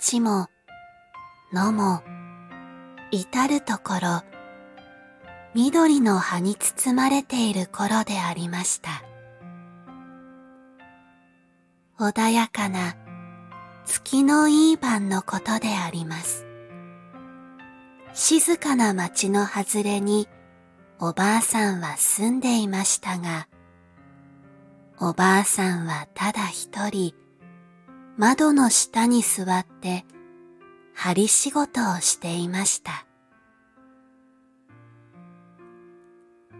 町も野も至るところ緑の葉に包まれている頃でありました。穏やかな月のいい晩のことであります。静かな町の外れにおばあさんは住んでいましたが、おばあさんはただ一人窓の下に座って針仕事をしていました。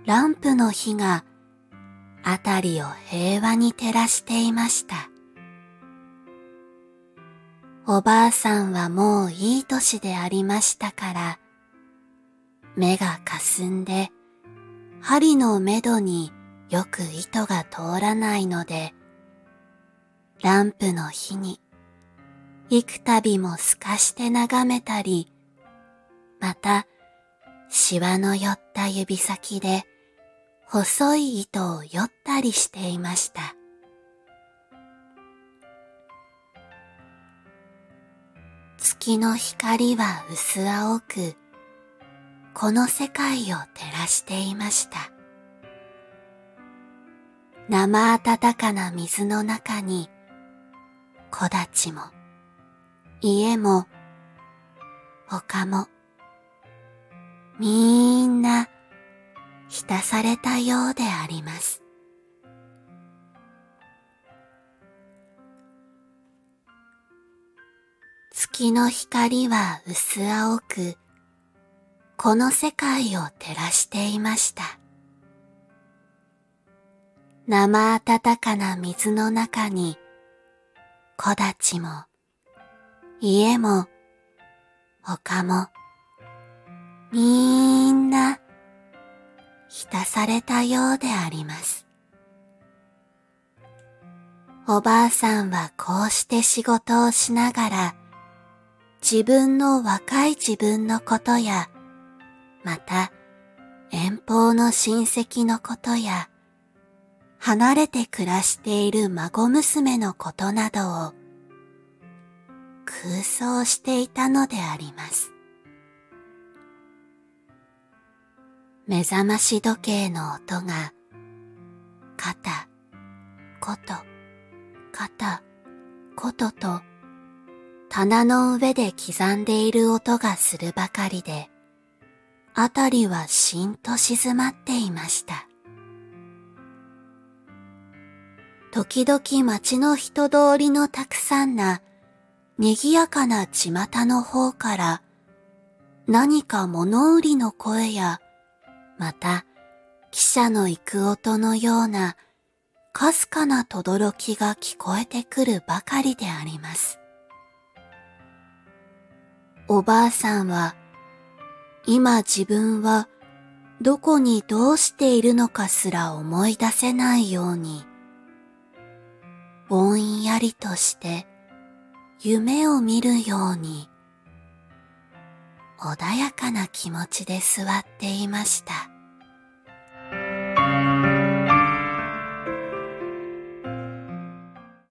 ランプの火があたりを平和に照らしていました。おばあさんはもういい年でありましたから、目がかすんで、針のめどによく糸が通らないので、ランプの火に幾度も透かして眺めたり、また、シワの寄った指先で細い糸をよったりしていました。月の光は薄青く、この世界を照らしていました。生暖かな水の中に、木立も、家も、丘も、みんな、浸されたようであります。月の光は薄青く、この世界を照らしていました。生暖かな水の中に、木立も、家も、丘も、みんな、浸されたようであります。おばあさんはこうして仕事をしながら、自分の若い自分のことや、また遠方の親戚のことや、離れて暮らしている孫娘のことなどを空想していたのであります。目覚まし時計の音が、肩、こと、肩、ことと、棚の上で刻んでいる音がするばかりで、あたりはしんと静まっていました。時々街の人通りのたくさんな、賑やかな巷の方から、何か物売りの声や、また、汽車の行く音のような、かすかな轟きが聞こえてくるばかりであります。おばあさんは、今自分はどこにどうしているのかすら思い出せないように、ぼんやりとして夢を見るように、穏やかな気持ちで座っていました。